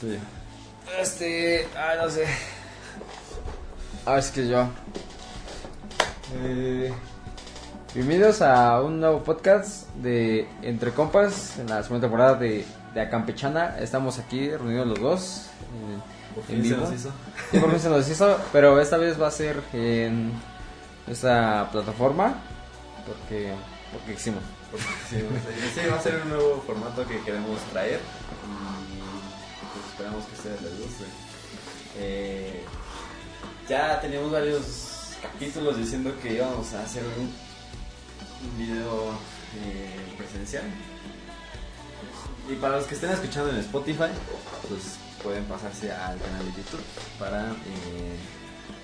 tuyo. Este, ah, no sé. Ah, es que yo. Eh, bienvenidos a un nuevo podcast de Entre Compas en la segunda temporada de, de Acampechana. Estamos aquí reunidos los dos. En, en se vivo. nos hizo. Sí, por fin se nos hizo, pero esta vez va a ser en esta plataforma porque porque. Sí, sí, va a ser un nuevo formato que queremos traer esperamos que a ustedes les guste. Eh, ya teníamos varios capítulos diciendo que íbamos a hacer un, un video eh, presencial. Y para los que estén escuchando en Spotify, pues pueden pasarse al canal de YouTube para eh,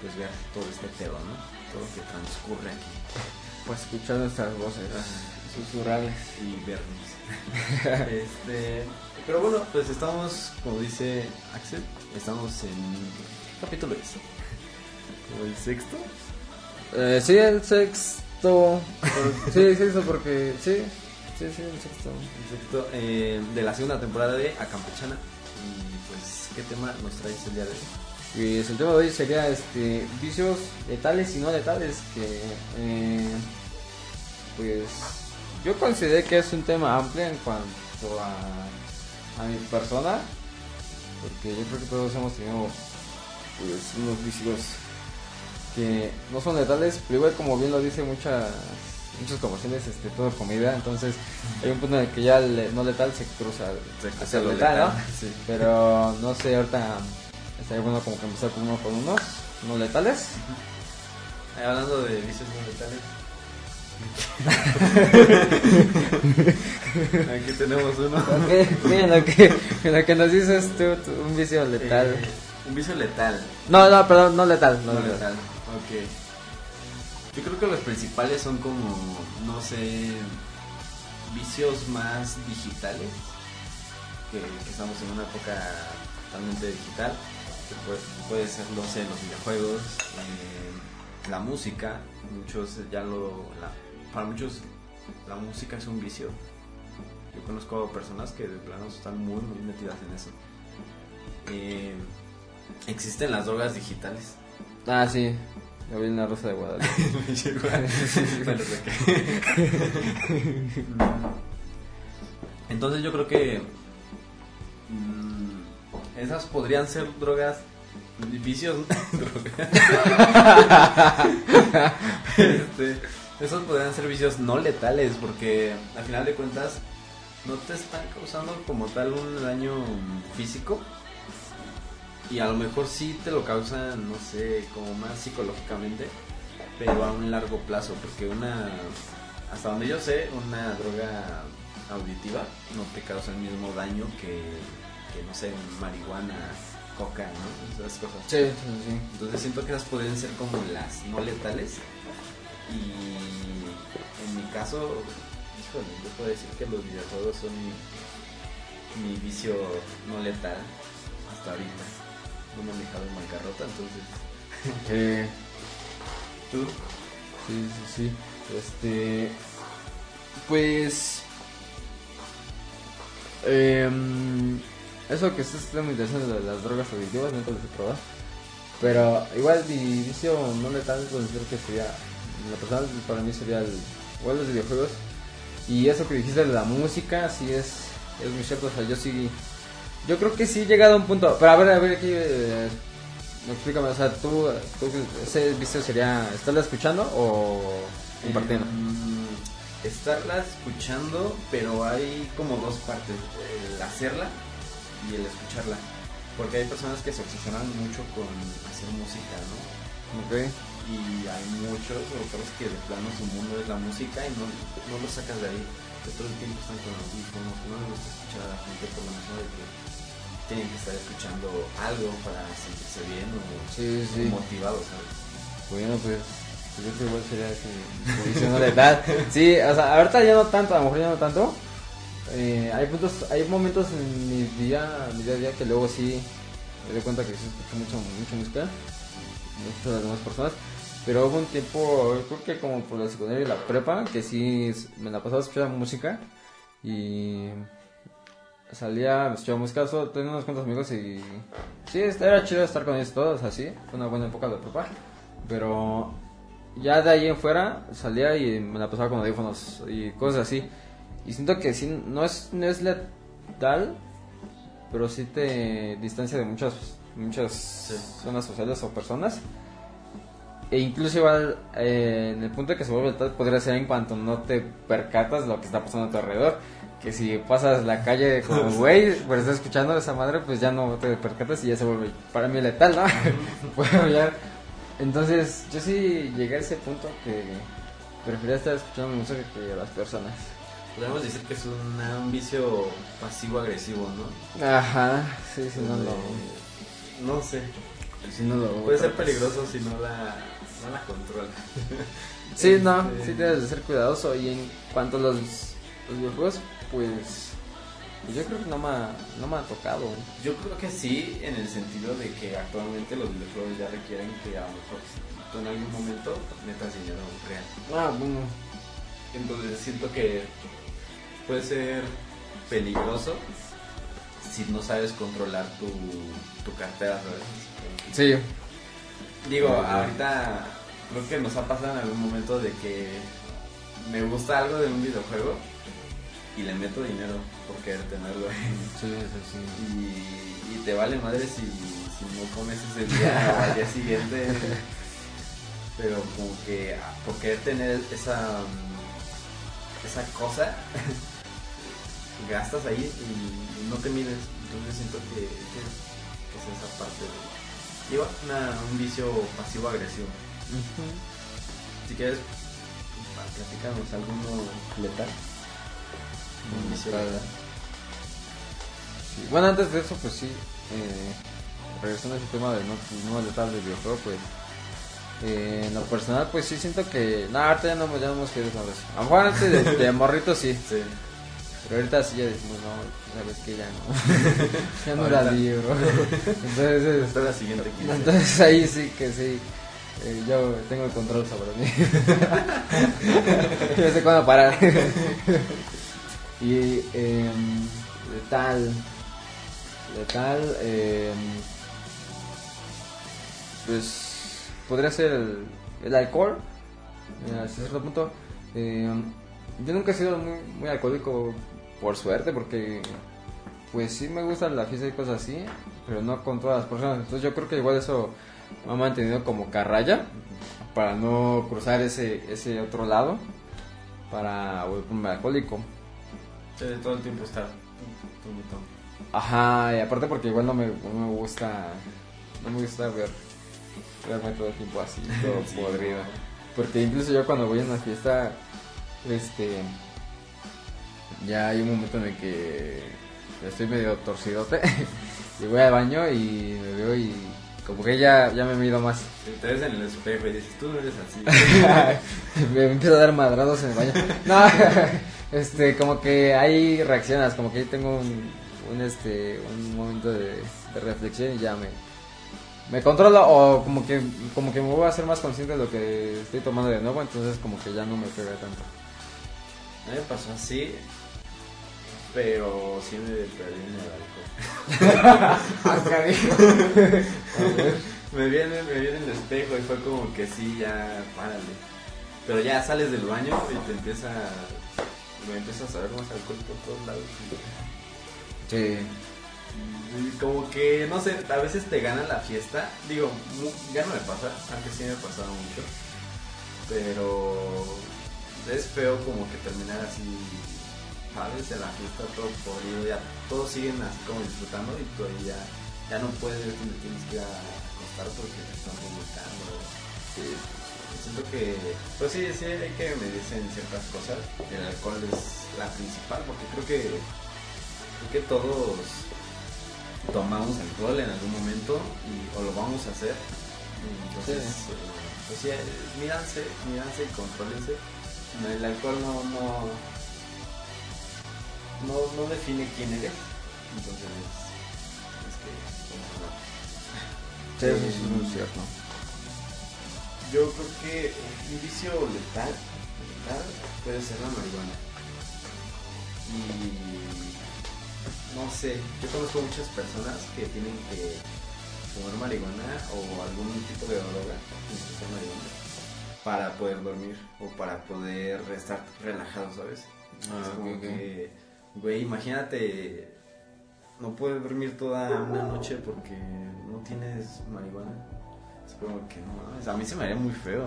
pues ver todo este pedo, ¿no? Todo lo que transcurre aquí Pues escuchar nuestras voces susurrales. y vernos. este, pero bueno, pues estamos, como dice Axel, estamos en ¿qué capítulo es? ¿Como el sexto? Eh, sí, el sexto. sí, sexto porque sí, sí, sí, el sexto. El sexto eh, de la segunda temporada de Acampechana. Y pues, ¿qué tema nos traes el día de hoy? Pues el tema de hoy sería este vicios letales y no letales que eh, pues yo consideré que es un tema amplio en cuanto a, a mi persona porque yo creo que todos hemos tenido pues unos vicios que no son letales pero igual como bien lo dice muchas muchas conversaciones este todo comida entonces hay un punto en el que ya el no letal se cruza Se- lo letal, letal, ¿no? sí. Pero no sé, ahorita estaría bueno como que empezar con uno con unos, no letales. Hablando de vicios no letales. Aquí tenemos uno. Ok, Miren lo que, lo que nos dices tú, tú, un vicio letal. Eh, un vicio letal. No, no, perdón, no letal, no, No letal. letal. Ok. Yo creo que los principales son como, no sé, vicios más digitales. Que, que estamos en una época totalmente digital. Que puede, puede ser, no sé, los videojuegos, eh, la música. Muchos ya lo. la- para muchos, la música es un vicio. Yo conozco personas que de plano están muy, muy metidas en eso. Eh, existen las drogas digitales. Ah, sí, yo vi en la Rosa de Guadalupe. Entonces yo creo que mm, esas podrían ser drogas vicios drogas. Este, esos podrían ser vicios no letales porque al final de cuentas no te están causando como tal un daño físico y a lo mejor sí te lo causan, no sé, como más psicológicamente, pero a un largo plazo, porque una, hasta donde yo sé, una droga auditiva no te causa el mismo daño que, que no sé, marihuana, coca, ¿no? Esas cosas. Sí, sí, sí. Entonces siento que esas podrían ser como las no letales. Y en mi caso, híjole, yo puedo decir que los videojuegos son mi, mi vicio no letal hasta ahorita. No me han dejado en bancarrota, entonces. Sí, ¿Tú? sí, sí, sí. Este, pues, em, eso que está está muy interesante de las drogas adictivas, nunca las he probado. Pero igual mi vicio no letal considero que sería, en lo personal para mí sería el, igual los videojuegos. Y eso que dijiste de la música, sí es, es muy cierto, o sea, yo sí, yo creo que sí he llegado a un punto, pero a ver, a ver aquí, eh, explícame, o sea, tú, tú ese vicio sería estarla escuchando o compartiendo. Em, estarla escuchando, pero hay como dos partes, el hacerla y el escucharla. Porque hay personas que se obsesionan mucho con hacer música, ¿no? Ok. Y hay muchos otros que de plano su mundo es la música y no, no lo sacas de ahí. Que todo el tiempo están con audífonos, que no les gusta escuchar a la gente por lo mismo de que tienen que estar escuchando algo para sentirse bien o, Sí, sí. o motivados, ¿sabes? Bueno, pues, pues yo creo que igual sería vicio no letal. Sí, o sea, ahorita ya no tanto, a lo mejor ya no tanto. Eh, hay puntos, hay momentos en mi día, mi día a día que luego sí me doy cuenta que sí escucho mucho, mucha música, de las demás personas. Pero hubo un tiempo, creo que como por la secundaria y la prepa, que sí me la pasaba escuchando música y salía, escuchábamos caso, tenía unos cuantos amigos y sí, era chido estar con ellos todos así, fue una buena época de prepa, pero ya de ahí en fuera salía y me la pasaba con audífonos y cosas así. Y siento que sí, no es, no es letal, pero sí te distancia de muchas, muchas zonas sociales o personas. E incluso igual eh, en el punto de que se vuelve letal podría ser en cuanto no te percatas lo que está pasando a tu alrededor. Que si pasas la calle como güey, pero estás escuchando esa madre, pues ya no te percatas y ya se vuelve para mí letal, ¿no? Bueno, ya entonces, yo sí llegué a ese punto que prefería estar escuchando música que a las personas. Podemos decir que es un vicio pasivo-agresivo, ¿no? Ajá, sí, si no lo... No sé. Si no lo... Puede ser peligroso si no la, no la controla. Sí, no, este, sí debes de ser cuidadoso. Y en cuanto a los, los videojuegos, pues pues yo creo que no me, ha, no me ha tocado. Yo creo que sí, en el sentido de que actualmente los videojuegos ya requieren que a lo mejor tú en algún momento metas dinero real. Ah, bueno. Entonces siento que puede ser peligroso si no sabes controlar tu, tu cartera, ¿sabes? Sí. Digo, ahorita creo que nos ha pasado en algún momento de que me gusta algo de un videojuego y le meto dinero por querer tenerlo. Sí, sí, sí. Y, y te vale madre si, si no comes ese día o al día siguiente. Pero como que por querer tener esa, esa cosa, gastas ahí y no te mides. Entonces siento que, que, es esa parte de... Lleva un vicio pasivo-agresivo. Si quieres, platícanos alguno letal. Bueno, antes de eso, pues sí, eh, regresando a ese tema de no, pues, no letal del videojuego, pues eh, en lo personal, pues sí siento que. No, ahorita ya no, ya no hemos querido saber eso. A lo mejor antes de, de morrito sí. sí. Pero ahorita sí ya decimos, no, sabes que ya no. ya no la libro. Entonces, es la siguiente Entonces ahí sí que sí. Eh, yo tengo el control sobre mí. yo sé cuándo parar. Y eh, letal. Letal. Eh, pues podría ser el, el alcohol. Hasta cierto punto. Eh, yo nunca he sido muy, muy alcohólico por suerte porque pues sí me gusta la fiesta y cosas así, pero no con todas las personas. Entonces yo creo que igual eso me ha mantenido como carraya para no cruzar ese, ese otro lado para volverme alcohólico todo el tiempo está Ajá, y aparte porque igual no me, no me gusta, no me gusta ver, verme todo el tiempo así, todo podrido. Porque incluso yo cuando voy a una fiesta, este, ya hay un momento en el que estoy medio torcidote y voy al baño y me veo y como que ya, ya me miro más. Te ves en el espejo y dices, tú no eres así. me empiezo a dar madrados en el baño. No, este, como que ahí reaccionas, como que ahí tengo un, un este, un momento de, reflexión y ya me, me controlo o como que, como que me voy a hacer más consciente de lo que estoy tomando de nuevo, entonces como que ya no me pega tanto. A mí me pasó así, pero sí me perdí en el alcohol. me viene, me viene el espejo y fue como que sí, ya, párale. Pero ya sales del baño y te empieza me empiezas a ver más alcohol por todos lados. Sí. como que, no sé, a veces te gana la fiesta. Digo, ya no me pasa, antes sí me pasaba mucho. Pero es feo como que terminar así, ¿sabes? En la fiesta todo podrido, ya todos siguen así como disfrutando y tú ahí ya, ya no puedes ver dónde tienes que ir a acostar porque te están vomitando. Sí siento que, pues sí, sí hay que medirse en ciertas cosas. El alcohol es la principal, porque creo que, creo que todos tomamos alcohol en algún momento y, o lo vamos a hacer. Entonces, sí. Eh, pues sí, míranse, míranse y contrólense. El alcohol no, no, no, no define quién eres. Entonces, es que, Sí, eso es muy cierto yo creo que un vicio letal, letal puede ser la marihuana. Y no sé, yo conozco muchas personas que tienen que fumar marihuana o algún tipo de droga, marihuana, para poder dormir o para poder estar relajado, ¿sabes? Ah, es como que, güey, imagínate, no puedes dormir toda una noche porque no tienes marihuana. Es como que no a mí se me haría muy feo.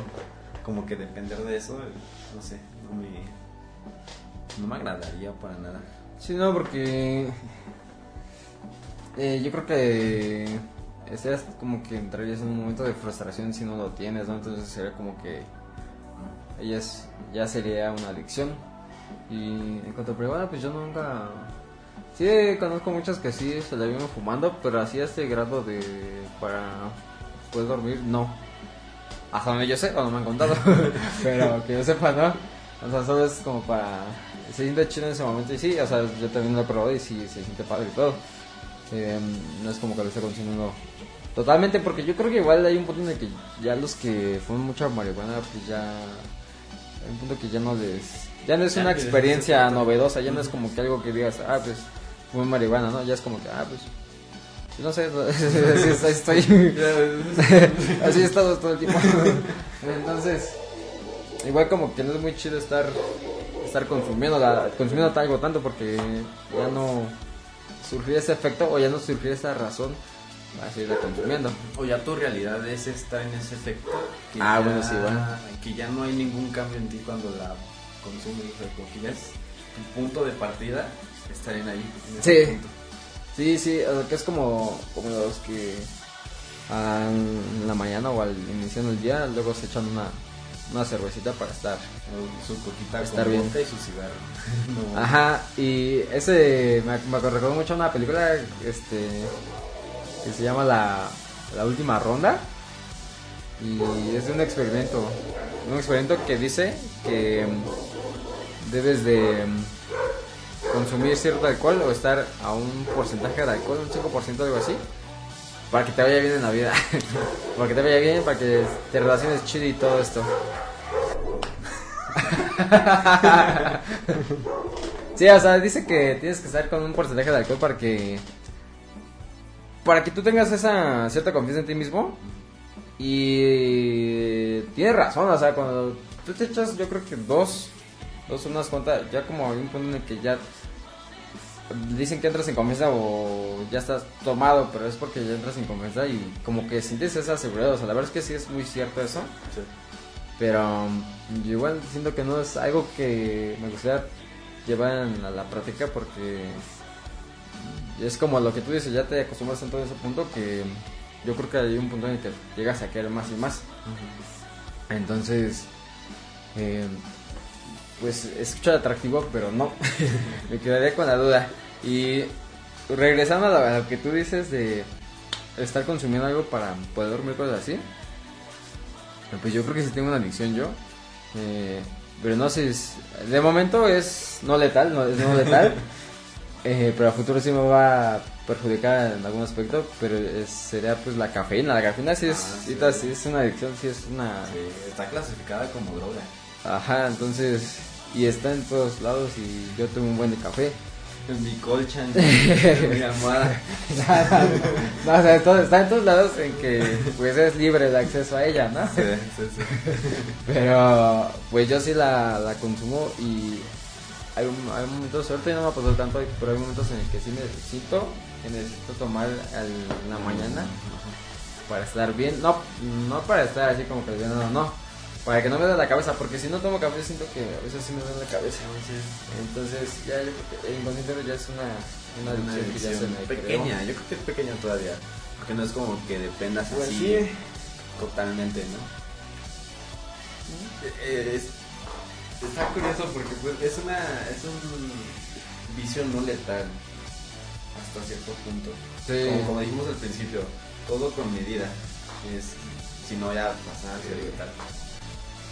Como que depender de eso, no sé, no me, no me agradaría para nada. Sí, no, porque eh, yo creo que estarías como que entrarías en un momento de frustración si no lo tienes, ¿no? Entonces sería como que ya, es- ya sería una adicción. Y en cuanto a marihuana, pues yo nunca... Sí, conozco muchos que sí se la viven fumando, pero así a este grado de... para poder dormir, no. Hasta donde yo sé, o no me han contado. pero que yo sepa, ¿no? O sea, solo es como para... Se siente chido en ese momento y sí, o sea, yo también lo he probado y sí, se siente padre y todo. Eh, no es como que lo esté consumiendo totalmente, porque yo creo que igual hay un punto en el que ya los que fuman mucha marihuana, pues ya... Hay un punto que ya no les... Ya no es una experiencia novedosa, ya no es como que algo que digas, ah, pues, fumé marihuana, ¿no? Ya es como que, ah, pues... No sé, así es- así estoy... Así he estado todo el tiempo. Entonces, igual como que no es muy chido estar estar consumiendo la, consumiendo algo tanto porque ya no surgiría ese efecto o ya no surgiría esa razón para seguirla consumiendo. O ya tu realidad es estar en ese efecto. Que Ah, ya- bueno, sí, bueno. Que ya no hay ningún cambio en ti cuando la consumes. O sea, como que ya es tu punto de partida estar en ahí. en ese Sí. punto. Sí, sí, o sea, que es como, como los que ah, en la mañana o al inicio del día luego se echan una, una cervecita para estar. O Su coquita Estar con bien. y su cigarro. No. Ajá, y ese me, me recordó mucho a una película este que se llama La, la Última Ronda y es de un experimento, un experimento que dice que debes de mm, consumir cierto alcohol o estar a un porcentaje de alcohol, un 5% algo así, para que te vaya bien en la vida, para que te vaya bien, para que te relaciones chido y todo esto. Sí, o sea, dice que tienes que estar con un porcentaje de alcohol para que. Para que tú tengas esa cierta confianza en ti mismo. Y. Tienes razón, o sea, cuando tú te echas, yo creo que dos. Dos, unas cuantas. Ya como hay un punto en el que ya. Dicen que entras en confianza o ya estás tomado, pero es porque ya entras en confianza y como que sientes esa seguridad. O sea, la verdad es que sí es muy cierto eso. Sí. Pero um, yo igual siento que no es algo que me gustaría llevar en- a la práctica porque es como lo que tú dices, ya te acostumbras tanto a ese punto que yo creo que hay un punto en el que llegas a querer más y más. Entonces, eh, pues escucha atractivo, pero no. me quedaría con la duda. Y regresando a lo, que tú dices de estar consumiendo algo para poder dormir, cosas así. Pues yo creo que sí tengo una adicción yo. Eh, pero no sé, es- de momento es no letal, no es no letal. Eh, pero a futuro sí me va a perjudicar en algún aspecto, pero es- sería pues la cafeína. La cafeína sí es, Ah, sí. sí es una adicción, sí es una... Sí, está clasificada como droga. Ajá, entonces... Y está en todos lados y yo tengo un buen de café. En mi colcha, en mi almohada. no, o sea, todo- está en todos lados en que pues es libre el acceso a ella, ¿no? Sí, sí, sí. Pero pues yo sí la, la consumo y hay, un- hay momentos, ahorita no me ha pasado tanto, pero hay momentos en el que sí necesito, que necesito tomar al- en la mañana para estar bien. No, no para estar así como que no, no. Para que no me dé la cabeza, porque si no tomo café siento que a veces sí me duele la cabeza. Entonces ya yo creo que el inconsciente ya es una, una Una adicción que ya se me pequeña, creó. yo creo que es pequeña todavía. Porque no es como que dependas Pues así sí. totalmente, ¿no? Eh, es- está curioso porque pues, es una es un vicio no letal hasta cierto punto. Sí. Como, como dijimos al principio, todo con medida. Es, si no ya pasar a ser letal.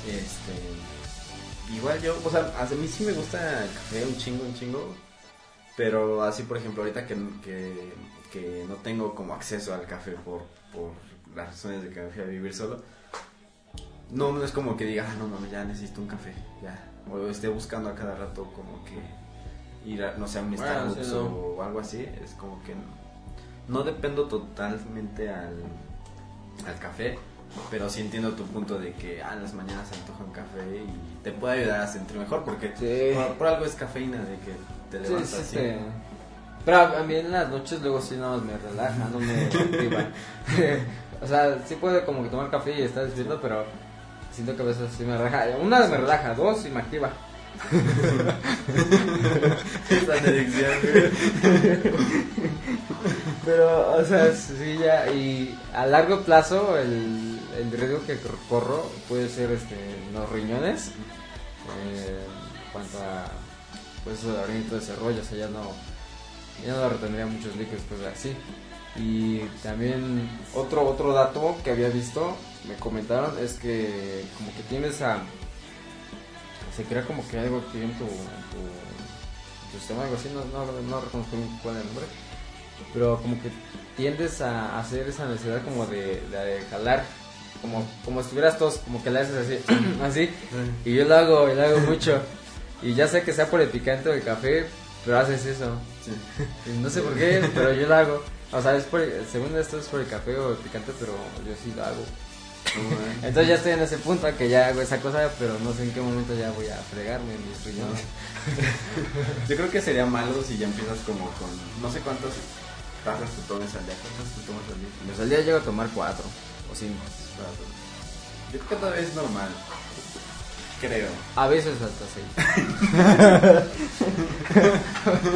Este, igual yo, o sea, a mí sí me gusta el café un chingo, un chingo. Pero así, por ejemplo, ahorita que, que, que no tengo como acceso al café por, por las razones de que me fui a vivir solo, no, no es como que diga, ah, no mames, ya necesito un café, ya. O esté buscando a cada rato como que ir a, no sé, a un Bueno, Starbucks sí, no. o algo así, es como que no, no dependo totalmente al, al café, pero sí entiendo tu punto de que ah, en las mañanas se antoja un café y te puede ayudar a sentir mejor porque Sí. por, por algo es cafeína de que te levantas sí, así. te- Pero a mí en las noches luego sí nada más me relaja, no me activa. o sea, sí puedo como que tomar café y estar despierto, pero siento que a veces sí me relaja. Una me relaja, dos y me activa. Esa adicción. Pero, o sea, sí ya, y a largo plazo el, el riesgo que corro puede ser este, los riñones, eh, en cuanto a, pues, y todo ese rollo, o sea, ya no, ya no retendría muchos líquidos, pues así. Y también otro, otro dato que había visto, me comentaron, es que como que tienes a, se crea como que algo aquí en tu, en tu, sistema, algo así, no, no, no reconozco cuál es el nombre pero como que tiendes a hacer esa necesidad como de, de jalar como como estuvieras tos como que la haces así así y yo lo hago y lo hago mucho. Y ya sé que sea por el picante del café pero haces eso. Sí. No sé por qué pero yo lo hago. O sea es por según esto es por el café o el picante pero yo sí lo hago. Entonces ya estoy en ese punto que ya hago esa cosa pero no sé en qué momento ya voy a fregarme mis riñones Yo creo que sería malo si ya empiezas como con no sé cuántas tazas te tomes al día. ¿Cuántas te tomas al día? pues al día llego a tomar cuatro o cinco Yo creo que todavía es normal. Creo. A veces hasta seis.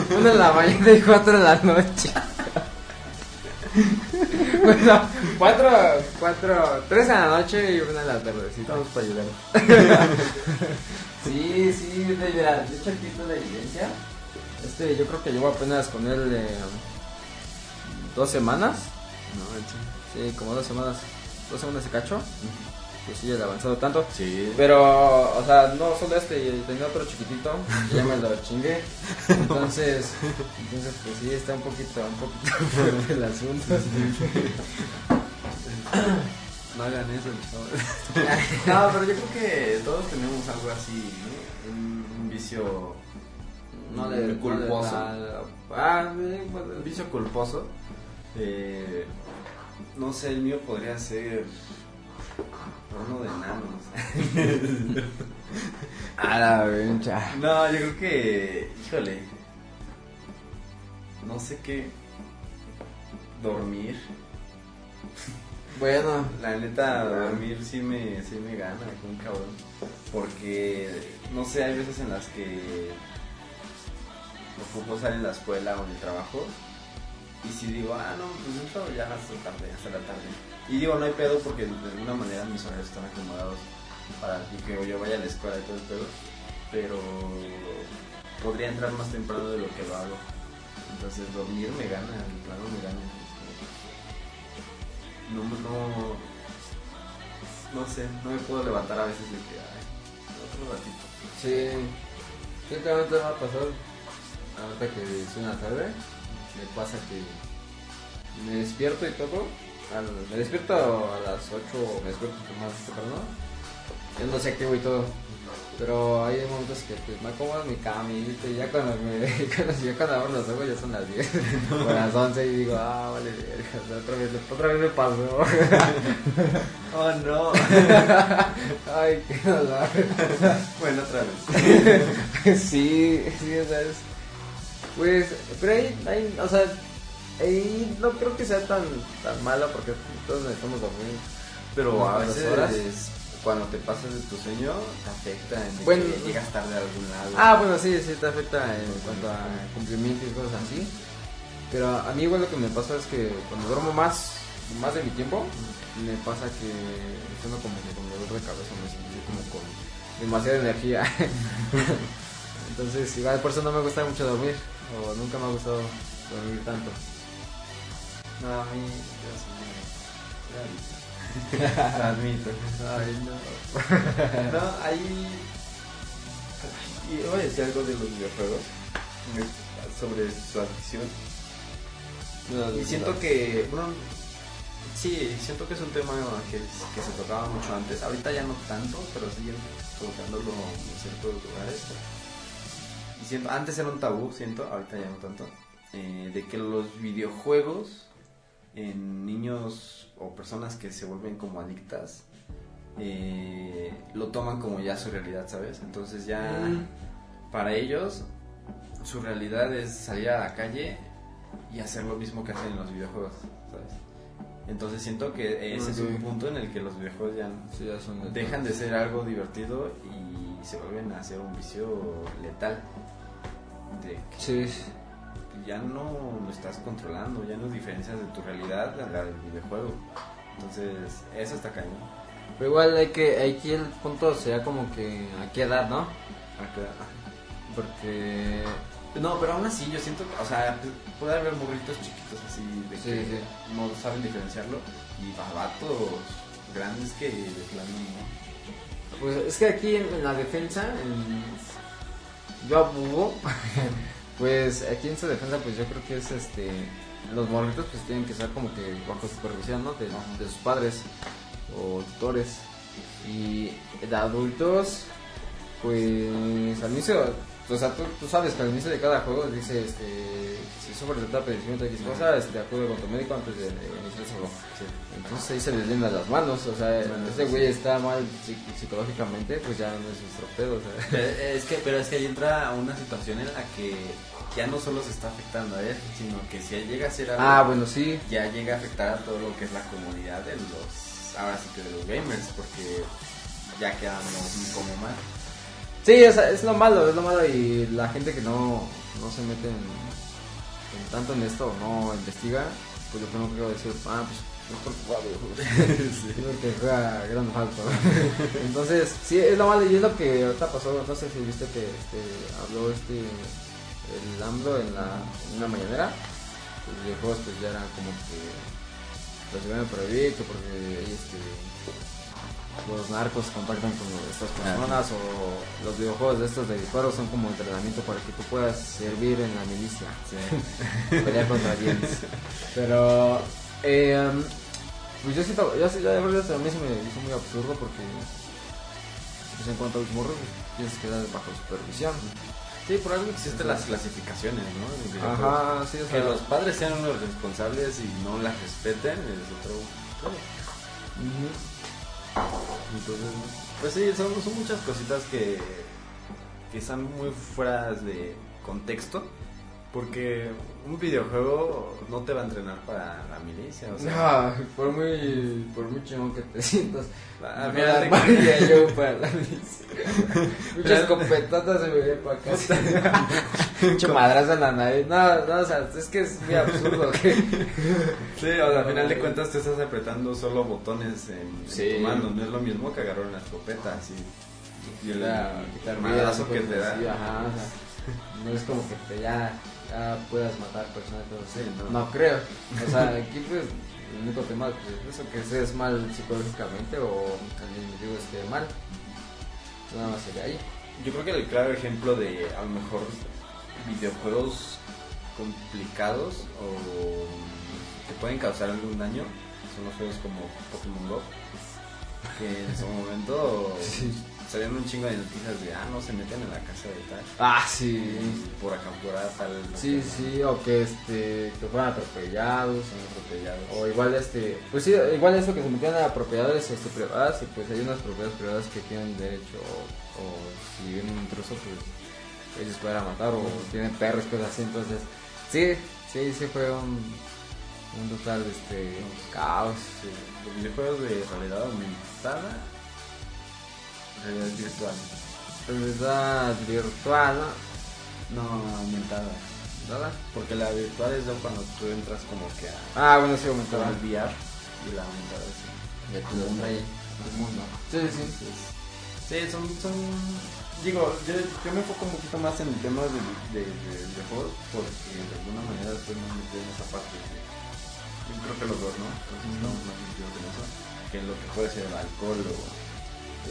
Una en la mañana y cuatro en la noche. bueno, cuatro, cuatro, tres en la noche y una en la tarde. Sí, Estamos para ayudar. sí, sí, de, mira, de hecho aquí está la evidencia. Este, yo creo que llevo apenas con él eh, dos semanas. No, Sí, como dos semanas. Dos semanas de cacho. Pues sí, ya he avanzado tanto. Sí. Pero, o sea, no solo este, tenía otro chiquitito, que ya me lo chingué. Entonces, entonces pues sí, está un poquito, un poquito fuerte el asunto. No hagan eso, no, pero yo creo que todos tenemos algo así, ¿no? Un, un vicio No le culposo. no ah, un vicio culposo. Eh, no sé, el mío podría ser uno de enanos. A la vencha. no, yo creo que, híjole, no sé qué, dormir. Bueno, La neta, dormir sí me, sí me gana, un cabrón. Porque, no sé, hay veces en las que ocupo estar en la escuela o en el trabajo. Y si digo, ah, no, pues eso ya hasta tarde, hasta la tarde. Y digo, no hay pedo porque de alguna manera mis horarios están acomodados para que yo vaya a la escuela y todo el pedo. Pero podría entrar más temprano de lo que lo hago. Entonces dormir me gana, el plano me gana. No, no, sé, no me puedo levantar a veces de que, ay, otro ratito. sí. Sí, también te va a pasar. Ahorita que es una tarde, me pasa que me despierto y todo. al- me despierto a las 8, me despierto más temprano. Yo no sé activo y todo. Pero hay momentos que pues, me acomodo en mi camita y ya cuando me cuando, ya cuando abro los ojos ya son las 10 o las 11 y digo, ah, vale, otra vez, otra vez me pasó. Oh no. Ay, qué dolor. bueno, otra vez. sí, sí, o sea, es- Pues, pero ahí, ahí, o sea, ahí no creo que sea tan, tan malo porque todos necesitamos dormir. Pero a veces horas. cuando te pasas de tu sueño te afecta en Bueno. que llegas tarde a algún lado. Ah, bueno, sí, sí te afecta en cuanto a cumplimiento y cosas así. Pero a mí igual lo que me pasa es que cuando duermo más, más de mi tiempo, me pasa que tengo como que con dolor de cabeza, me siento como con demasiada energía. Entonces, igual por eso no me gusta mucho dormir, o nunca me ha gustado dormir tanto. No, a mí yo Lo admito. No. No, ahí. Y voy a decir algo de los videojuegos sobre su adicción. Y siento que, bueno, sí, siento que es un tema que, que se tocaba mucho antes. Ahorita ya no tanto, pero siguen tocándolo en ciertos lugares. Y siento, antes era un tabú, siento, ahorita ya no tanto, eh, de que los videojuegos en niños o personas que se vuelven como adictas eh, lo toman como ya su realidad, ¿sabes? Entonces ya Mm. para ellos su realidad es salir a la calle y hacer lo mismo que hacen en los videojuegos, ¿sabes? Entonces siento que ese es un punto en el que los videojuegos ya Sí, ya son dejan de ser algo divertido y se vuelven a ser un vicio letal. De que Sí, ya no lo estás controlando, ya no diferencias de tu realidad a la del videojuego. Entonces, eso está cañón. pero igual hay que, aquí el punto sería como que a qué edad, ¿no? Acá- Porque No, pero aún así yo siento que, o sea, puede haber morritos chiquitos así de Sí, que sí. no saben diferenciarlo y vatos grandes que de plano no. Pues es que aquí en, en la defensa, en, yo abogo, pues aquí en su defensa, pues yo creo que es este. Los morritos pues tienen que estar como que bajo supervisión, ¿no? De sus padres o tutores. Y de adultos, pues al inicio, o sea, tú, tú sabes que al inicio de cada juego dice, este, si sufres de tal padecimiento X cosa, este, acude con tu médico antes de, de iniciar ese juego. Entonces ahí se les lindan las manos, o sea, Bueno, ese sí. güey está mal psic- psicológicamente, pues ya no es nuestro pedo, o sea. Pero es que, pero es que ahí entra una situación en la que ya no solo se está afectando a él, sino que si él llega a ser algo, Ah, bueno, sí. ya llega a afectar a todo lo que es la comunidad de los, ahora sí que de los gamers, porque ya quedamos como mal. Sí, sea, es lo malo, es lo malo y la gente que no, no se mete en, en tanto en esto o no investiga, pues lo primero que va a decir, ah, pues mejor que juega videojuegos. Mejor que juega Grand Theft. Entonces, sí, es lo malo y es lo que ahorita pasó, no sé si viste que este, habló este, el AMLO en, la, en una mañanera, los videojuegos pues ya eran como que los iban a prohibir, que porque este, los narcos contactan con estas personas o los videojuegos de estos de disparos son como entrenamiento para que tú puedas servir en la milicia, pelear contra aliens. Pero, eh, pues yo siento, yo, sí- yo de verdad a mí se me hizo muy absurdo porque, pues en cuanto a los morros, pues, tienes que dar bajo supervisión. Sí, por algo existen las clasificaciones, ¿no? Ajá, sí, o Que sea, los padres sean los responsables y no las respeten es otro. ujú. Entonces, pues sí, son, son muchas cositas que, que están muy fuera de contexto. Porque un videojuego no te va a entrenar para la milicia. O sea, No, por muy, por muy chingón que te sientas. Final de la armaría yo para la. Muchas escopetotas se me vienen para acá. Mucho madrazo en la nariz. No, no, o sea, es que es muy absurdo. que Sí, o sea, al final de cuentas te estás apretando solo botones en, tu mano. No es lo mismo que agarrar una escopeta así. Y el, madrazo que te da. sí, ajá, o sea, no es como que te ya, ya puedas matar personas. Todo Sí, no. no. creo. O sea, aquí pues el único tema pues, es eso, que estés mal psicológicamente o el individuo esté mal. Nada más sería ahí. Yo creo que el claro ejemplo de a lo mejor videojuegos complicados o que pueden causar algún daño son los juegos como Pokémon Go que en su momento salieron un chingo de noticias de ah no se meten en la casa de tal Ah, sí. por allá, tal Sí, sí, o que este que fueran atropellados son atropellados o igual este, pues sí, igual eso que se metían a propiedades este, privadas y pues hay unas propiedades privadas que tienen derecho o, o si viene un intruso pues ellos pueden matar o tienen perros cosas así, entonces sí, sí, sí fue un, un total este caos. Sí, los videojuegos de realidad aumentada realidad virtual Realidad virtual, ¿no? aumentada ¿Nada? porque la virtual es cuando tú entras como que a Ah, bueno, sí con aumentaba. el VR y la aumentada sí. Ya te lo trae el mundo. Sí, sí. Entonces, sí, son, son digo, yo, yo me enfoco un poquito más en el tema de, de, de- de juegos porque de alguna manera estoy más metido en esa parte. Yo creo que los dos, ¿no? Entonces estamos más metidos en eso que en lo que puede ser el alcohol o Sí,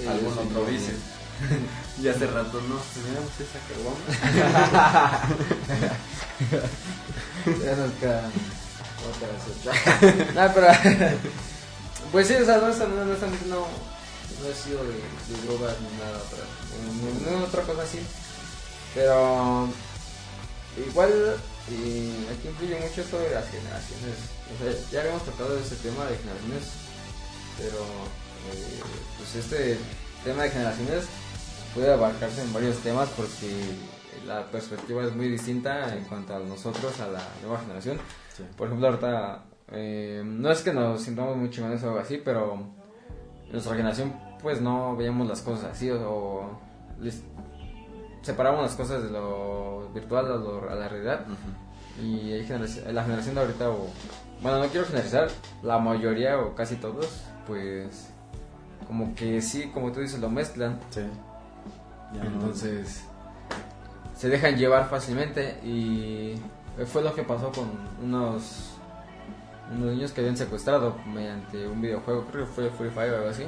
algún sí, otro vicio. y hace rato no, teníamos esa caguama. Ya nos quedan otras no, pero. Pues sí, o sea, no, no, no, no, no he sido de, de drogas ni nada, pero. Ni, ni otra cosa así. Pero igual y aquí influye mucho esto de las generaciones. O sea, ya habíamos tocado ese tema de generaciones, pero eh, pues este tema de generaciones puede abarcarse en varios temas porque la perspectiva es muy distinta en cuanto a nosotros, a la nueva generación. Por ejemplo, ahorita eh, no es que nos sintamos muy chingones o algo así, pero nuestra generación pues no veíamos las cosas así o, separamos las cosas de lo virtual a, la realidad. Y hay la generación de ahorita, o, bueno, no quiero generalizar, la mayoría o casi todos, pues como que sí, como tú dices, lo mezclan. Sí. Entonces se dejan llevar fácilmente y fue lo que pasó con unos unos niños que habían secuestrado mediante un videojuego, creo que fue Free Fire o algo así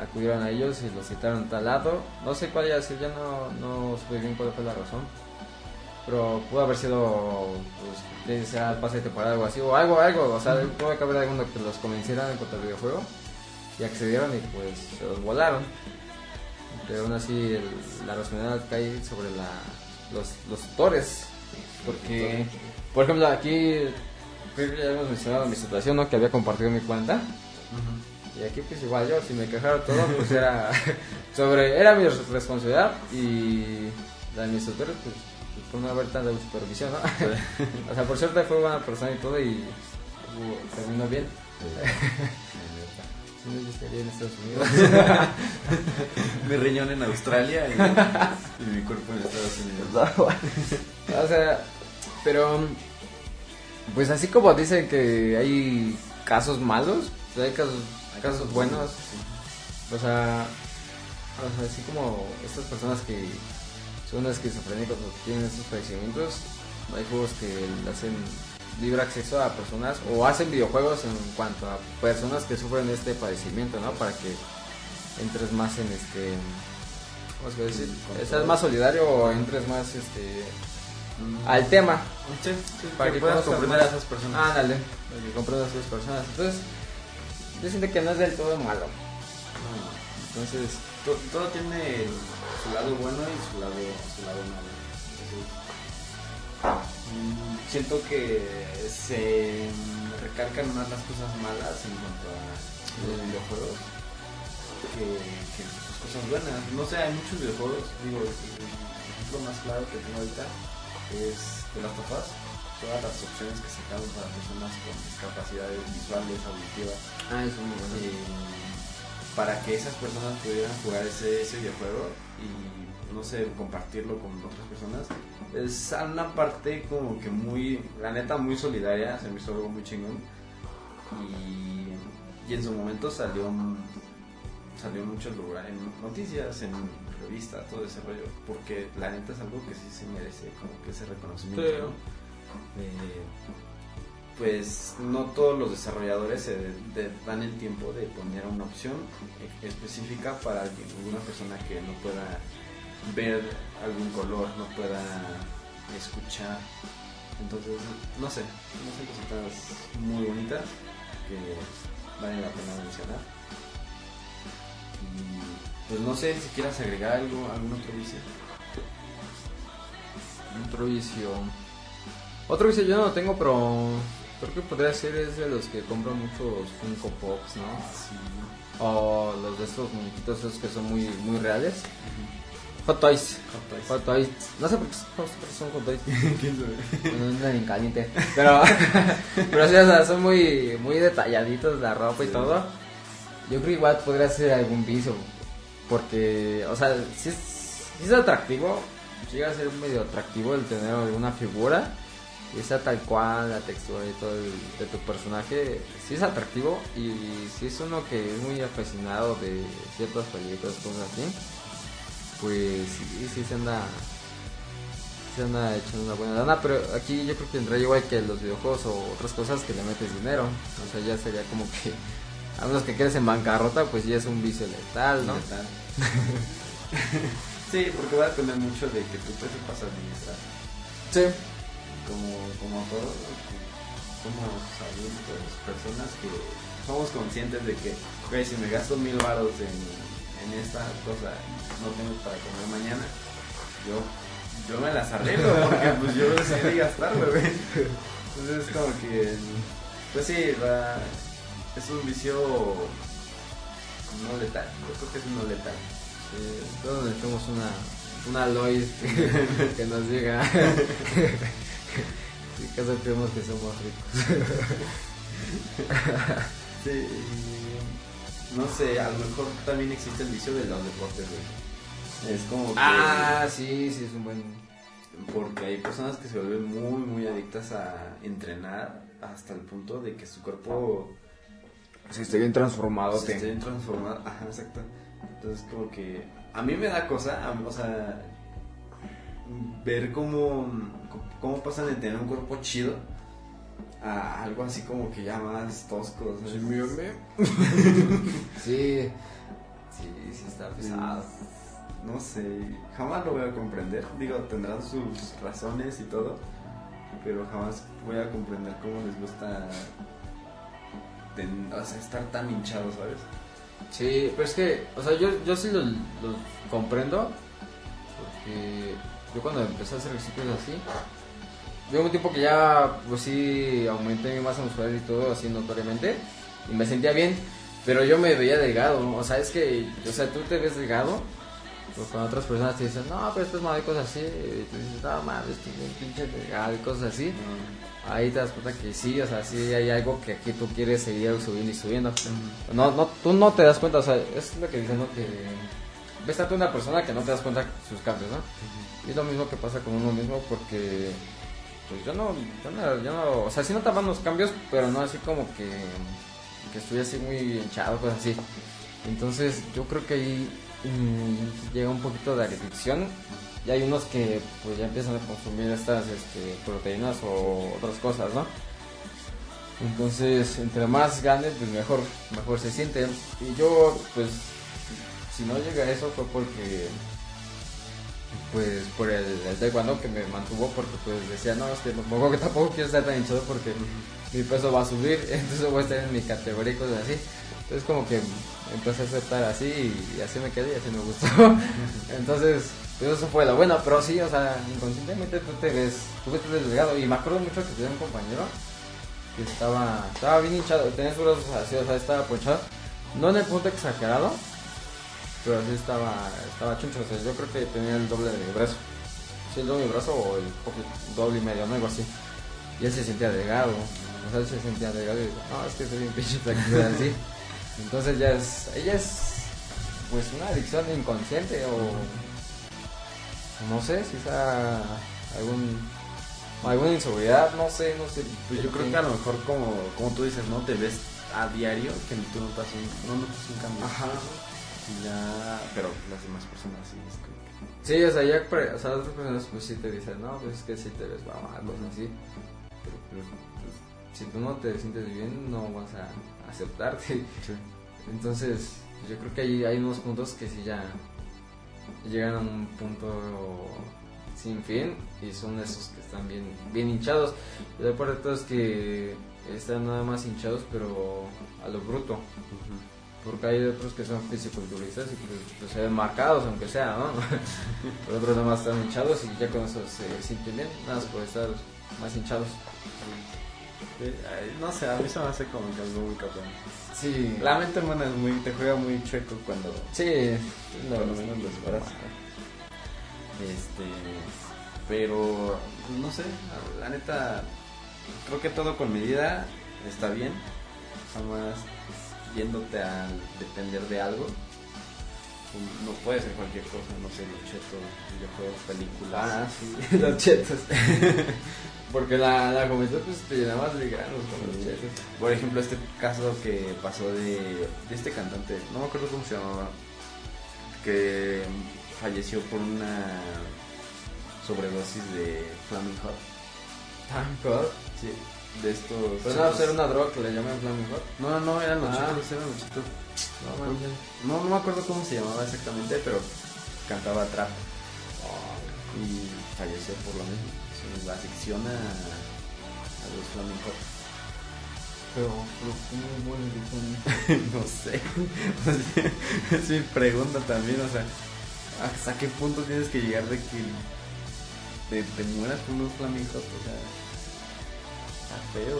acudieron a ellos y los citaron tal lado. No sé cuál ya ya no, no supe bien cuál fue la razón. Pero pudo haber sido, pues, sea pase de temporada o algo así, o algo, algo. O sea, pudo haber alguno que los convenciera en contra del videojuego y accedieron y pues se los volaron. Pero aún así la responsabilidad cae sobre la, los, los tutores. Porque, por ejemplo, aquí ya hemos mencionado mi situación, ¿no? Que había compartido mi cuenta. Y aquí pues igual yo, si me quejara todo, pues era sobre, era mi responsabilidad y la de mis tutores, pues, pues, por no haber tanta supervisión, ¿no? o sea, por suerte fue buena persona y todo y uh, terminó bien. no, yo estaría en Estados Unidos. mi riñón en Australia y, mi cuerpo en Estados Unidos. o sea, pero pues así como dicen que hay casos malos, pues hay casos casos buenos. O sea, así como estas personas que son esquizofrénicos o tienen estos padecimientos, hay juegos que le hacen libre acceso a personas o hacen videojuegos en cuanto a personas que sufren este padecimiento, ¿no? Para que entres más en este ¿cómo se puede decir? Estás más solidario o entres más este mm. al tema. para que, puedas comprender a esas personas. Ándale, para que comprendas a esas personas. Entonces, yo siento que no es del todo malo. Entonces, todo tiene su lado bueno y su lado, su lado malo. Siento que se recalcan más las cosas malas en cuanto a los videojuegos que, que sus cosas buenas. No sé, hay muchos videojuegos, digo, lo más claro que tengo ahorita es de las tofas todas las opciones que sacamos para personas con discapacidades visuales, auditivas. Ah, eso muy bueno. para que esas personas pudieran jugar ese, ese videojuego y, no sé, compartirlo con otras personas. Es una parte como que muy, la neta, muy solidaria, se me hizo algo muy chingón. Y, y en su momento salió, salió en muchos lugares, en noticias, en revistas, todo ese rollo, porque la neta es algo que sí se merece como que ese reconocimiento. Eh, pues no todos los desarrolladores se dan el tiempo de poner una opción específica para alguna persona que no pueda ver algún color, no pueda escuchar. Entonces, no sé, no sé cositas muy bonitas que valen la pena mencionar. Y pues no sé si quieras agregar algo, algún otro vicio. Otro vicio. Otro vicio yo no lo tengo, pero creo que podría ser es de los que compran muchos Funko Pops, ¿no? Sí. O los de estos muñequitos esos que son muy, muy reales. Hot Toys. Hot Toys. No sé por qué son Hot Toys. no, es caliente. Pero, pero sí, o sea, son muy, muy detalladitos la ropa y todo. Yo creo que igual podría ser algún vicio. Porque, o sea, si es, si es atractivo, llega a ser medio atractivo el tener alguna figura esa tal cual, la textura y todo de tu personaje, sí es atractivo y si es uno que es muy aficionado de ciertas películas, cosas así, pues sí, sí se anda, se anda echando una buena lana, pero aquí yo creo que tendrá igual que los videojuegos o otras cosas que le metes dinero, o sea, ya sería como que a menos que quedes en bancarrota, pues ya es un vicio letal, ¿no? sí, porque va a depender mucho de que tú te sepas administrar. Sí como, como todos, somos adultos, personas que somos conscientes de que, ok, si me gasto mil baros en, en esta cosa no tengo para comer mañana, yo yo me las arreglo porque pues yo decidí gastarlo, güey. Entonces es como que, pues sí, va, es un vicio no letal, yo creo que es no letal. Sí, todos necesitamos una, una Lois que, que nos diga. En caso creemos que somos ricos. Sí, no sé, a lo mejor también existe el vicio de los deportes, güey. Es como que... Ah, sí, sí, es un buen. Porque hay personas que se vuelven muy, muy adictas a entrenar hasta el punto de que su cuerpo Sí, estoy bien transformado. se esté transformado. Ajá, exacto. Entonces, como que a mí me da cosa, a mí, o sea, ver cómo, cómo pasan de tener un cuerpo chido a algo así como que ya más tosco. ¿sabes? Sí, sí, sí, está pesado. No sé, jamás lo voy a comprender. Digo, tendrán sus razones y todo, pero jamás voy a comprender cómo les gusta ten- o sea, estar tan hinchados, ¿sabes? Sí, pero es que, o sea, yo, yo sí lo, lo comprendo. Porque yo cuando empecé a hacer ejercicios así, yo un tiempo que ya, pues sí, aumenté mi masa muscular y todo así notoriamente. Y me sentía bien, pero yo me veía delgado. O sea, es que, o sea, tú te ves delgado. Pero cuando otras personas te dicen, no, pero esto es malo y cosas así. Y tú dices, no, mames, estoy bien pinche delgado y cosas así. Ahí te das cuenta que sí, o sea, sí hay algo que aquí tú quieres seguir subiendo y subiendo. No, no, tú no te das cuenta, o sea, es lo que dicen, ¿no? Que ves tanto una persona que no te das cuenta sus cambios, ¿no? Y es lo mismo que pasa con uno mismo porque, pues yo no, yo no, yo no o sea, sí notaban los cambios, pero no así como que, que estoy así muy hinchado, cosas así. Entonces yo creo que ahí mm, llega un poquito de adicción y hay unos que pues ya empiezan a consumir estas este, proteínas o otras cosas, ¿no? Entonces, entre más gane, pues mejor, mejor se siente. Y yo, pues, si no llega a eso fue porque, pues, por el, el taekwondo que me mantuvo, porque pues decía, no, es que tampoco, que tampoco quiero estar tan hinchado porque mi peso va a subir, entonces voy a estar en mi categoría y cosas así. Entonces como que empecé a aceptar así y así me quedé y así me gustó. entonces, pues eso fue lo bueno, pero sí, o sea, inconscientemente tú te ves, tú ves delgado y me acuerdo mucho que tenía un compañero que estaba, estaba bien hinchado, tenía sus brazos así, o sea, estaba ponchado, no en el punto exagerado, pero sí estaba, estaba chuncho, o sea, yo creo que tenía el doble de mi brazo, sí, el doble de mi brazo o el poquito- doble y medio, ¿no? algo así, y él se sentía delgado, o sea, él se sentía delgado y digo, no, es que estoy bien pinche flaquito", así, entonces ya es, ella es, pues una adicción inconsciente o, no sé, si sea algún, alguna inseguridad, no sé, no sé. Pues yo creo que a lo mejor como, como tú dices, ¿no? Te ves a diario que tú notas un, no notas un cambio. Ajá. Ya, pero las demás personas sí es como que... Sí, o sea, ya, o sea, otras personas pues sí te dicen, no, pues es que sí te ves cosas así. Pero pues, pues, si tú no te sientes bien, no vas a aceptarte. Entonces, yo creo que hay, hay unos puntos que sí ya llegan a un punto sin fin y son esos que están bien, bien hinchados. Y todo es que están nada más hinchados, pero a lo bruto. Porque hay otros que son fisiculturistas y pues, pues, se ven marcados, aunque sea, ¿no? Pero otros nada más están hinchados y ya con eso se sienten bien, nada más por estar más hinchados. Eh, No sé, a mí se me hace como que algo muy cabrón. Sí, La mente humana es muy, te juega muy chueco cuando, sí, lo- cuando menos lo esperas. Este, pero no sé, la neta, creo que todo con medida está bien. Jamás yéndote a depender de algo. No puede ser cualquier cosa, no sé, los chetos, videojuegos, películas. Ah, sí, los chetos. Porque la, la juventud pues te llenabas de granos con los chetos. Por ejemplo, este caso que pasó de, de este cantante, no me acuerdo cómo se llamaba, que falleció por una sobredosis de Flaming Hot. Time Code. Sí, de estos. Pero no, era una droga que le llaman Flaming Hot. No, no, eran los Ah. chetos, eran los chetos. No, manches. No, no me acuerdo cómo se llamaba exactamente, pero cantaba trap y falleció por lo mismo. Su adicción a, a los Flaming Hot. Pero, pero ¿cómo muere de no sé. es mi pregunta también, o sea, ¿hasta qué punto tienes que llegar de que te, te mueras con unos flamencos, o sea, está feo.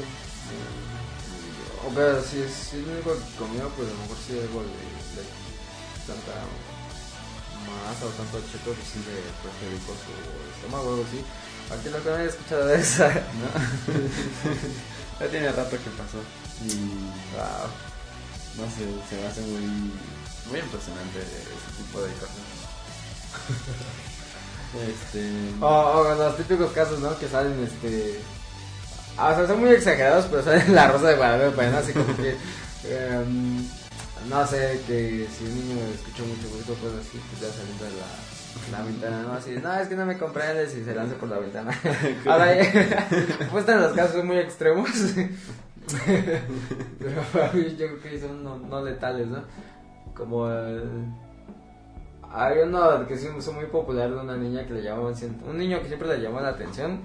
O sea, si es, si es lo único que comía, pues a lo mejor sí algo de, de tanta masa o tanto cheto que sí le perjudicó su estómago o algo así. Aquí lo que no había escuchado de esa. ¿no? ya tiene rato que pasó. Y Wow. no sé, se me hace muy, muy impresionante ese tipo de cosas. este. O, o los típicos casos, ¿no? Que salen, este... ah, O sea, son muy exagerados, pero salen la rosa de Guadalupe, ¿no? Así como que... em, no sé, que si un niño escucha mucho ruido, pues así, pues ya saliendo de la, la ventana, ¿no? Así, no, es que no me comprendes y se lanza por la ventana. Ahora, pues en los casos muy extremos. pero para mí yo creo que son no, no letales, ¿no? Como el... Hay uno que sí es muy popular de una niña que le llamaban un niño que siempre le llamó la atención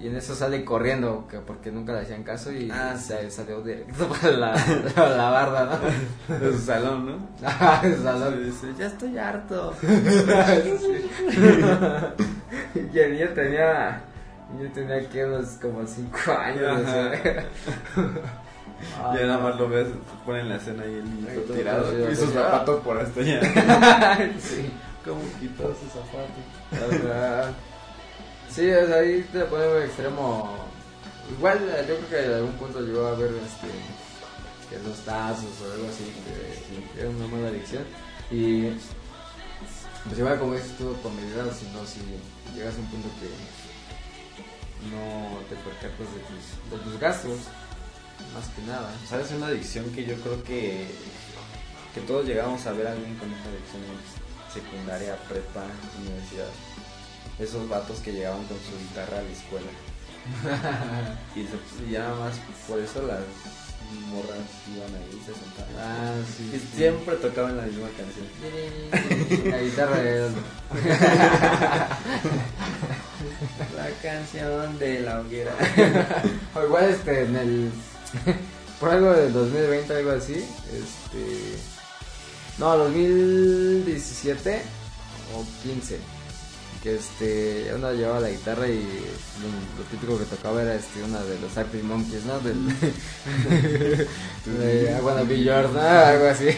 y en eso sale corriendo que porque nunca le hacían caso y Ah, se salió directo para la, para la barda, ¿no? De su salón, ¿no? Ah, el salón. Dice, ya estoy harto. y el niño tenía yo tenía que unos como 5 años. Ah, ya nada más lo ves, ponen la escena ahí el niño tirado y sus zapatos por hasta allá. sí. ¿Cómo quitó sus zapatos? Sí, ahí te pone muy extremo. Igual eh, yo creo que en algún punto llegó a ver este que los tazos o algo así, que, era una mala adicción. Y pues igual como dices tú con medida, si no, si llegas a un punto que no te percatas de tus, de tus gastos, más que nada. ¿Sabes una adicción que yo creo que, que todos llegamos a ver a alguien con esta adicción en secundaria, prepa, universidad? Esos vatos que llegaban con su guitarra a la escuela. y, se- y ya nada más por eso las morras iban ahí se sentaban. Ah, sí. y sí. siempre tocaban la misma canción. La guitarra de La canción de la hoguera. O igual este en el por algo del 2020 algo así, este no, 2017 o 15 que este una llevaba la guitarra y lo, lo típico que tocaba era este una de los Arctic Monkeys, ¿no? Del de I Wanna Be Yours, ¿no? Algo así.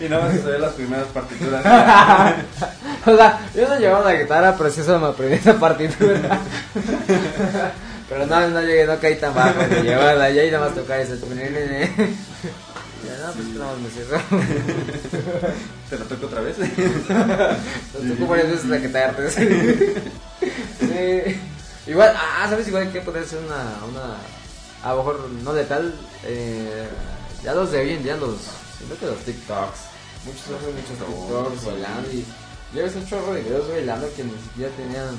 y nada más las primeras partituras. O sea, yo no llevaba la guitarra, pero sí solo me aprendí esa partitura. Pero no, no llegué, no caí tan bajo de llevarla, ya y nada más tocar ese. No, pues nada más me cierro. ¿Te lo toco otra vez? Lo toco varias veces la que te hartes. Sí. Igual, ah, ¿sabes? Igual que puede ser una, una, a lo mejor no letal, eh, ya los de hoy en día, los, siento que los TikToks, muchos hacen muchos TikToks bailando y ya ves un chorro de videos bailando que ni siquiera tenían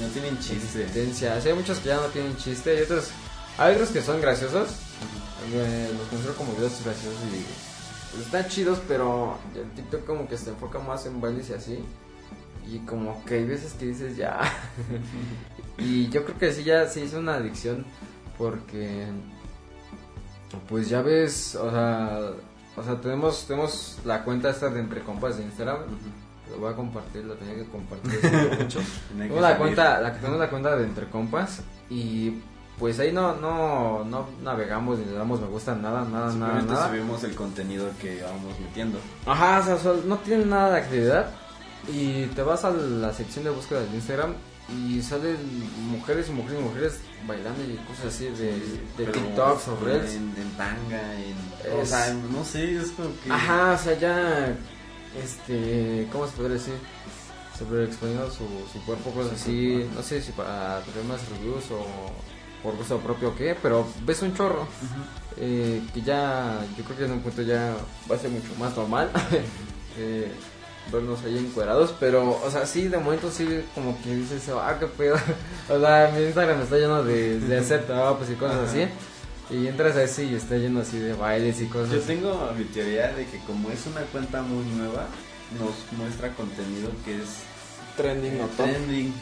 No tienen chiste. existencia. Sí, hay muchos que ya no tienen chiste y otros, hay otros que son graciosos, los considero como videos graciosos y pues, están chidos, pero el TikTok como que se enfoca más en bailes y así. Y como que hay veces que dices ya. y yo creo que sí, ya sí es una adicción. Porque. Pues ya ves, o sea. O sea, tenemos, tenemos la cuenta esta de entre compas de Instagram. Lo voy a compartir, lo tenía que compartir. mucho. Tenemos la cuenta, la, tenemos la cuenta de entre compas. Y pues ahí no, no, no navegamos ni le damos me gusta, nada, nada, nada, Simplemente nada. subimos el contenido que vamos metiendo. Ajá, o sea, no tienen nada de actividad y te vas a la sección de búsqueda de Instagram y salen mujeres y mujeres y mujeres bailando y cosas así de, de TikToks o Reels. En, en tanga, en. O sea, no sé, es como que. Ajá, o sea, ya, este, ¿cómo se podría decir? Sobreexponiendo su, su cuerpo, cosas así, no sé si para tener más reviews o por gusto propio o qué, pero ves un chorro. eh, que ya, yo creo que en un punto ya va a ser mucho más normal eh, vernos ahí encuerados, pero, o sea, sí, de momento sí, como que dices, ah, qué pedo, o sea, mi Instagram está lleno de, de hacer trapos y cosas así, y entras a ese y está lleno así de bailes y cosas Yo tengo mi teoría de que como es una cuenta muy nueva, nos muestra contenido que es trending o top. trending,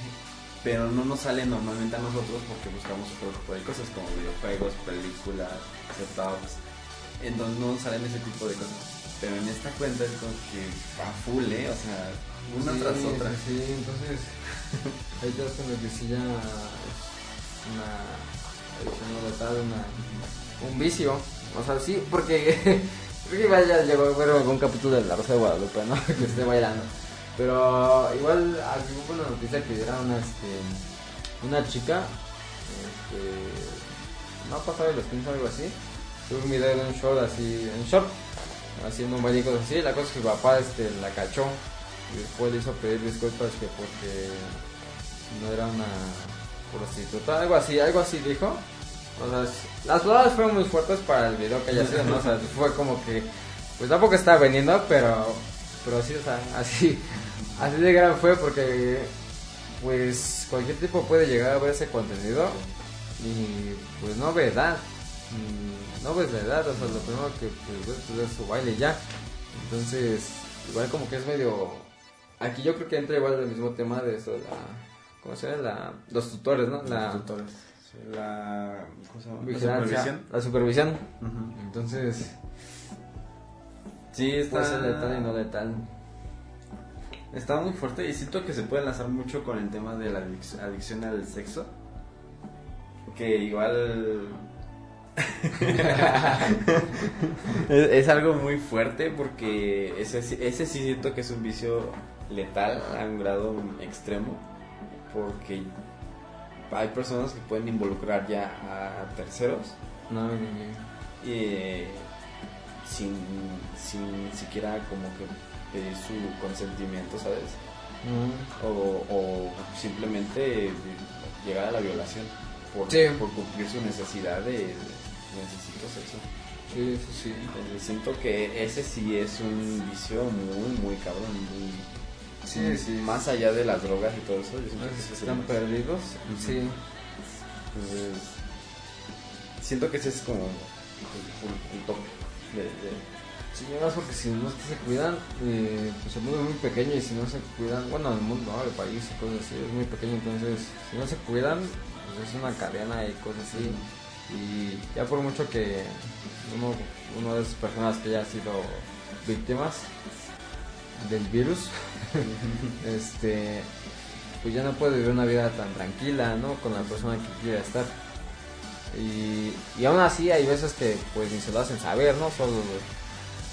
pero no nos sale normalmente a nosotros porque buscamos otro tipo de cosas como videojuegos, películas, setups, en donde no nos salen ese tipo de cosas. Pero en esta cuenta es como que va full, ¿eh? O sea, una Sí, tras otra. Sí, entonces ahí te das cuenta que sí ya es una adicción una, un vicio. O sea, sí, porque creo que ya llegó a ver algún capítulo de La Rosa de Guadalupe, ¿no? que esté bailando. Pero igual aquí hubo una noticia que era una, este, una chica, este, no pasaba los 15 o algo así, tuvo un video de un short así, en short, haciendo un baile así. La cosa es que el papá este, la cachó y después le hizo pedir disculpas que porque no era una prostituta, algo así, algo así dijo. O sea, las palabras fueron muy fuertes para el video que haya sido, ¿no? O sea, fue como que, pues tampoco estaba vendiendo, pero, pero sí, o sea, así, así de grave fue porque, pues, cualquier tipo puede llegar a ver ese contenido y, pues, no ve edad, Mm, no ves la edad, o sea, lo primero que pues, ves es su baile y ya. Entonces, igual como que es medio... Aquí yo creo que entra igual el mismo tema de esto, de la... ¿Cómo se llama? La, los tutores, ¿no? La Los tutores. Sí, La, ¿cómo se llama? La supervisión. la supervisión. Entonces, Sí, está, puede ser letal y no letal. Está muy fuerte y siento que se puede enlazar mucho con el tema de la adic- adicción al sexo. Que igual... es, es algo muy fuerte porque ese, sí- ese sí siento que es un vicio letal a un grado extremo. Porque hay personas que pueden involucrar ya a terceros No, ni- ni- eh, sin, sin siquiera como que pedir su consentimiento, ¿sabes? no. O, o simplemente llegar a la violación por, Sí. por cumplir su necesidad de, de necesito sexo. Sí, sí, sí. Entonces siento que ese sí es un vicio muy, muy cabrón, muy... Sí, sí. Más allá de las drogas y todo eso, yo siento que ese Están perdidos. Sí. Entonces, siento que ese es como el- el tope de- de, Sí, más porque si no se cuidan, eh, pues el mundo es muy pequeño y si no se cuidan, bueno, el mundo, ¿no? el país y cosas así, es muy pequeño, entonces si no se cuidan, pues es una cadena y cosas así. Y ya por mucho que uno, uno de esas personas que haya sido víctimas del virus, este, pues ya no puede vivir una vida tan tranquila, ¿no? Con la persona que quiera estar. Y, y aún así hay veces que pues ni se lo hacen saber, ¿no? Solo,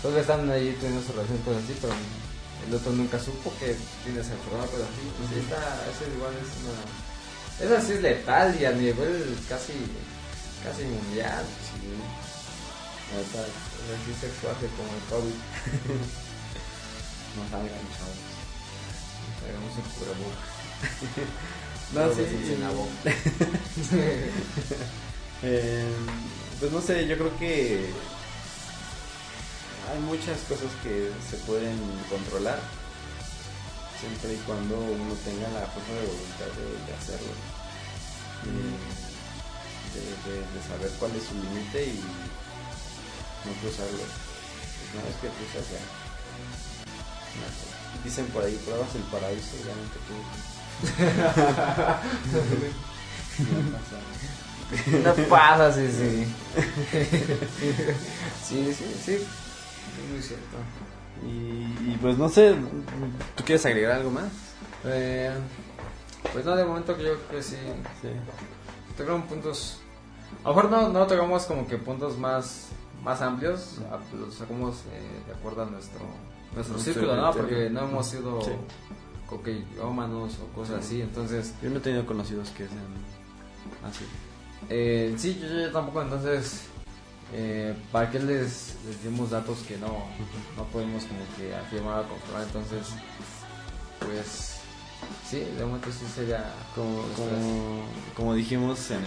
solo están ahí teniendo su relación cosas así, pero el otro nunca supo que tiene esa enfermedad, cosas así. Pues sí, está, eso igual es una... Esa sí es letal y a nivel casi, casi mundial. Sí. La neta, Es así sexual como el COVID. no salgan, chavos. Hagamos cubrebocas. No, Luego sí. en la boca. Eh, pues no sé, yo creo que hay muchas cosas que se pueden controlar siempre y cuando uno tenga la fuerza de voluntad de, de hacerlo. De, de- de- de saber cuál es su límite y no cruzarlo. Una vez que cruzas ya. no, Dicen por ahí, pruebas el paraíso, ya no te No pasa. No pasa, sí, sí. sí, sí, sí. Es muy cierto. Y, y pues no sé, ¿tú quieres agregar algo más? Eh, pues no, de momento que yo creo que sí. Sí. Tocaron puntos. A lo mejor no, no tocamos como que puntos más, más amplios. Los sacamos eh, de acuerdo a nuestro, nuestro círculo, ¿no? Porque no hemos sido Sí. coquillómanos o cosas Sí. así. Entonces, Yo no he tenido conocidos que sean así. Eh, sí, yo, yo tampoco, entonces, eh, ¿para qué les, les dimos datos que no, no podemos como que afirmar o confirmar? Entonces, pues, sí, de momento sí sería Como, como, como dijimos en, el-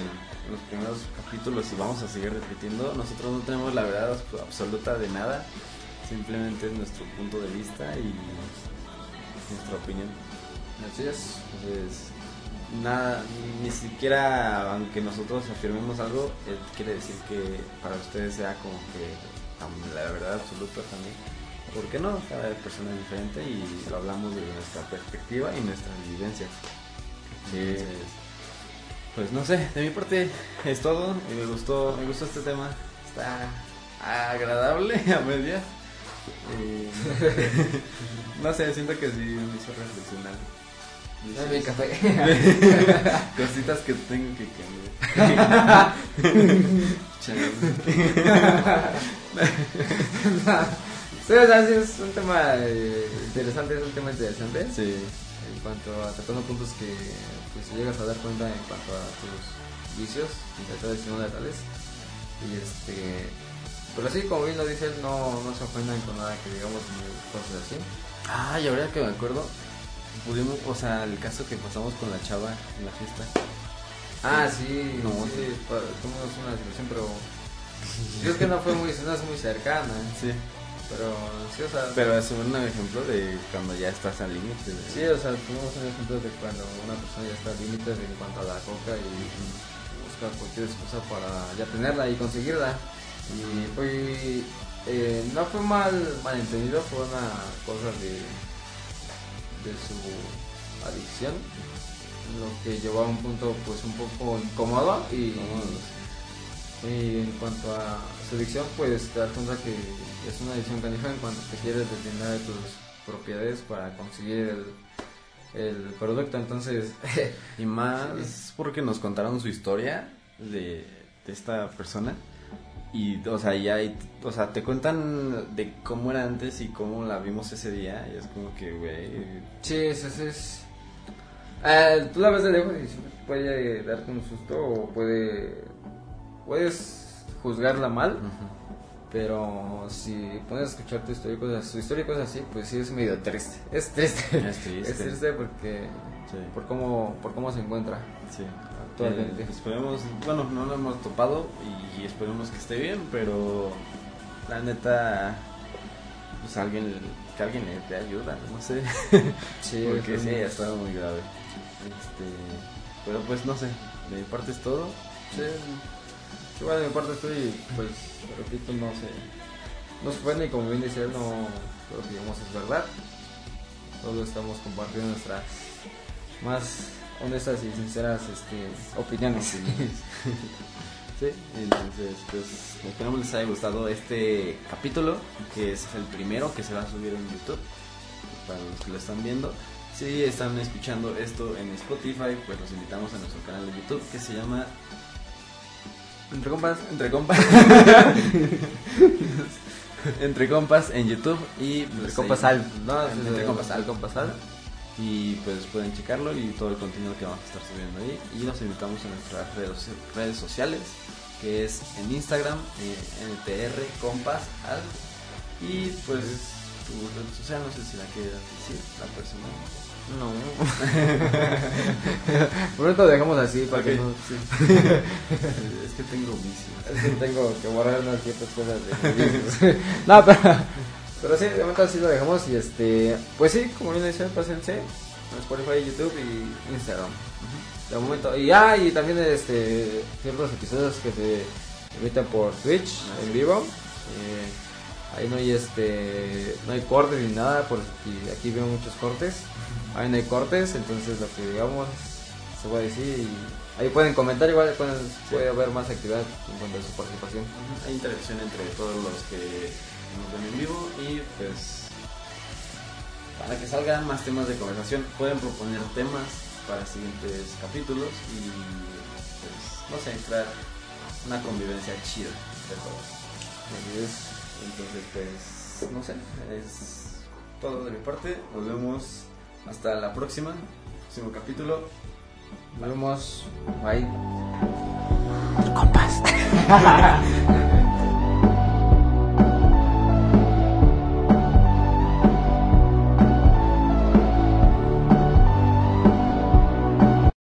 en los primeros capítulos y vamos a seguir repitiendo, nosotros no tenemos la verdad abs- absoluta de nada, simplemente es nuestro punto de vista y nuestra opinión. Así es. Entonces, nada, ni siquiera, aunque nosotros afirmemos algo, eh, quiere decir que para ustedes sea como que la verdad absoluta también. ¿Por qué no? Cada persona es diferente y lo hablamos desde nuestra perspectiva y nuestras vivencias. Entonces, pues no sé, de mi parte es todo y me gustó, me gustó este tema. Está agradable a medias. Eh, no sé, siento que sí me hizo reflexionar. Dame mi café. Cositas que tengo que cambiar. Sí, o sea, sí es un tema eh, interesante, es un tema interesante. Sí. En cuanto a tratando puntos que pues, llegas a dar cuenta en cuanto a tus vicios, letales y no letales. Y este. Pero sí, como bien lo dices, no, no se ofendan con nada que digamos ni cosas así. Ah, y ahora que me acuerdo, pudimos, o sea, el caso que pasamos con la chava en la fiesta. Ah, sí, No, sí, tuvimos una situación, pero. Yo es que no fue muy, no es muy cercana, Sí. pero sí, o sea. Pero es un ejemplo de cuando ya estás al límite. de- Sí, o sea, tuvimos un ejemplo de cuando una persona ya está al límite en cuanto a la coca y busca cualquier excusa para ya tenerla y conseguirla. Y fue, eh, no fue mal malentendido, fue una cosa de, de su adicción, lo que llevó a un punto pues un poco incómodo y, y en cuanto a su adicción pues te das cuenta que es una adicción canija en cuanto te quieres detener de tus propiedades para conseguir el, el producto entonces Y más porque nos contaron su historia de, de esta persona. Y, o sea, ya o sea, te cuentan de cómo era antes y cómo la vimos ese día. Y es como que, güey. sí es, es, es- eh, tú la ves de lejos y puede darte un susto o puede puedes juzgarla mal pero si a escuchar tu historia y cosas, su historia cosas así pues sí es medio triste es triste Es triste. es triste porque Sí. por cómo por cómo se encuentra Sí. Actualmente. Eh, esperemos, bueno, no lo hemos topado y esperemos que esté bien, pero la neta, pues alguien, que alguien le dé ayuda, no sé. sí Porque sí, ha estado muy grave. Este, pero pues no sé, de mi parte es todo. Sí, sí, bueno, de mi parte estoy, pues, repito, no sé, no puede y como bien dice él, no creo que digamos es verdad. Solo estamos compartiendo nuestras más honestas y sinceras este, opiniones. Sí, entonces pues esperamos les haya gustado este capítulo, que es el primero que se va a subir en YouTube, para los que lo están viendo. Si están escuchando esto en Spotify, pues los invitamos a nuestro canal de YouTube que se llama Entre compas, Entre Compas. Entre Compas en YouTube y pues, entre compas al, ¿no? Entre compas al. Entre compas al. Y pues pueden checarlo y todo el contenido que vamos a estar subiendo ahí. Y los invitamos a nuestras redes, redes sociales, que es en Instagram, eh, NTR Compas Al. Y pues tu red social, no sé si la quieras decir, la persona. No. Por esto dejamos así para que no. es que tengo vicios. Es que tengo que borrar unas ciertas cosas de. No, pero, pero sí, de momento así lo dejamos y este, pues sí, como bien decía, pásense en Spotify, YouTube y Instagram. De momento, y ah, y también este ciertos episodios que se emiten por Twitch Ah, en sí. vivo. Eh, ahí no hay este, no hay cortes ni nada, porque aquí veo muchos cortes. Ahí no hay cortes, entonces lo que digamos se puede decir y ahí pueden comentar igual pueden, puede haber más actividad en cuanto a su participación. Hay interacción entre todos los que nos ven en vivo y pues para que salgan más temas de conversación pueden proponer temas para siguientes capítulos y pues no sé, crear una convivencia chida entre todos. Entonces pues no sé, es todo de mi parte. Nos vemos hasta la próxima, próximo capítulo. Nos vemos. Bye. Compas.